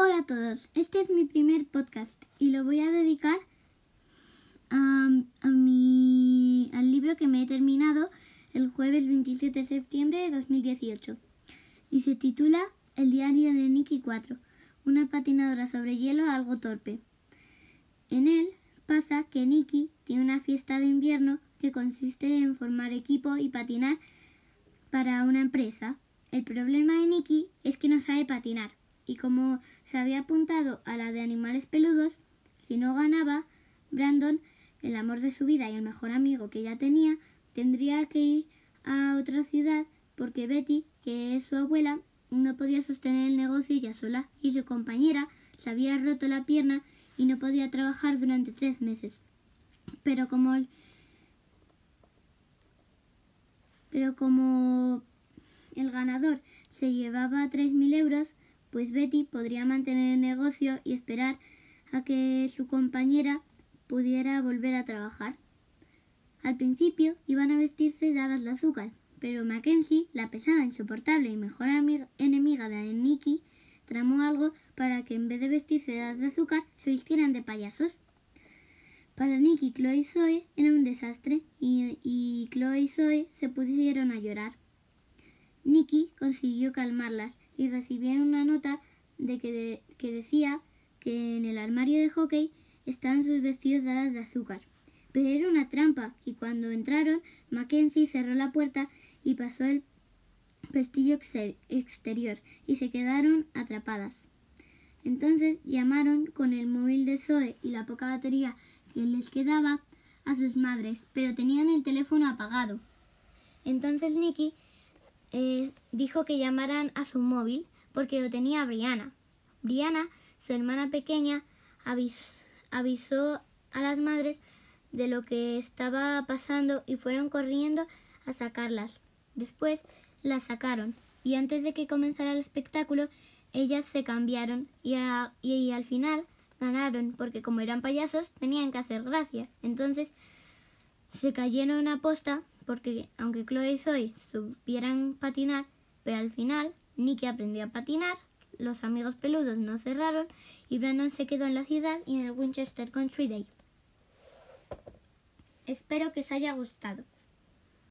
Hola a todos, este es mi primer podcast y lo voy a dedicar a, mi, al libro que me he terminado el jueves 27 de septiembre de 2018 y se titula El diario de Nikki 4, una patinadora sobre hielo algo torpe. En él pasa que Nikki tiene una fiesta de invierno que consiste en formar equipo y patinar para una empresa. El problema de Nikki es que no sabe patinar y como se había apuntado a la de animales peludos, si no ganaba, Brandon, el amor de su vida y el mejor amigo que ella tenía, tendría que ir a otra ciudad porque Betty, que es su abuela, no podía sostener el negocio ella sola y su compañera se había roto la pierna y no podía trabajar durante tres meses. Pero como pero como el ganador se llevaba tres mil euros, pues Betty podría mantener el negocio y esperar a que su compañera pudiera volver a trabajar. Al principio iban a vestirse dadas de azúcar, pero Mackenzie, la pesada, insoportable y mejor enemiga de Nicky, tramó algo para que en vez de vestirse dadas de azúcar se vistieran de payasos. Para Nicky, Chloe y Zoe era un desastre y, y Chloe y Zoe se pusieron a llorar. Nicky consiguió calmarlas y recibió una nota de que, que decía que en el armario de hockey estaban sus vestidos dadas de azúcar. Pero era una trampa y cuando entraron Mackenzie cerró la puerta y pasó el pestillo exterior y se quedaron atrapadas. Entonces llamaron con el móvil de Zoe y la poca batería que les quedaba a sus madres, pero tenían el teléfono apagado. Entonces Nicky eh, dijo que llamaran a su móvil porque lo tenía Brianna. Brianna, su hermana pequeña, avisó a las madres de lo que estaba pasando y fueron corriendo a sacarlas. Después las sacaron y antes de que comenzara el espectáculo ellas se cambiaron y, y al final ganaron porque como eran payasos tenían que hacer gracia. Entonces se cayeron a posta porque aunque Chloe y Zoe supieran patinar, pero al final Nicky aprendió a patinar, los amigos peludos no cerraron y Brandon se quedó en la ciudad y en el Winchester Country Day. Espero que os haya gustado.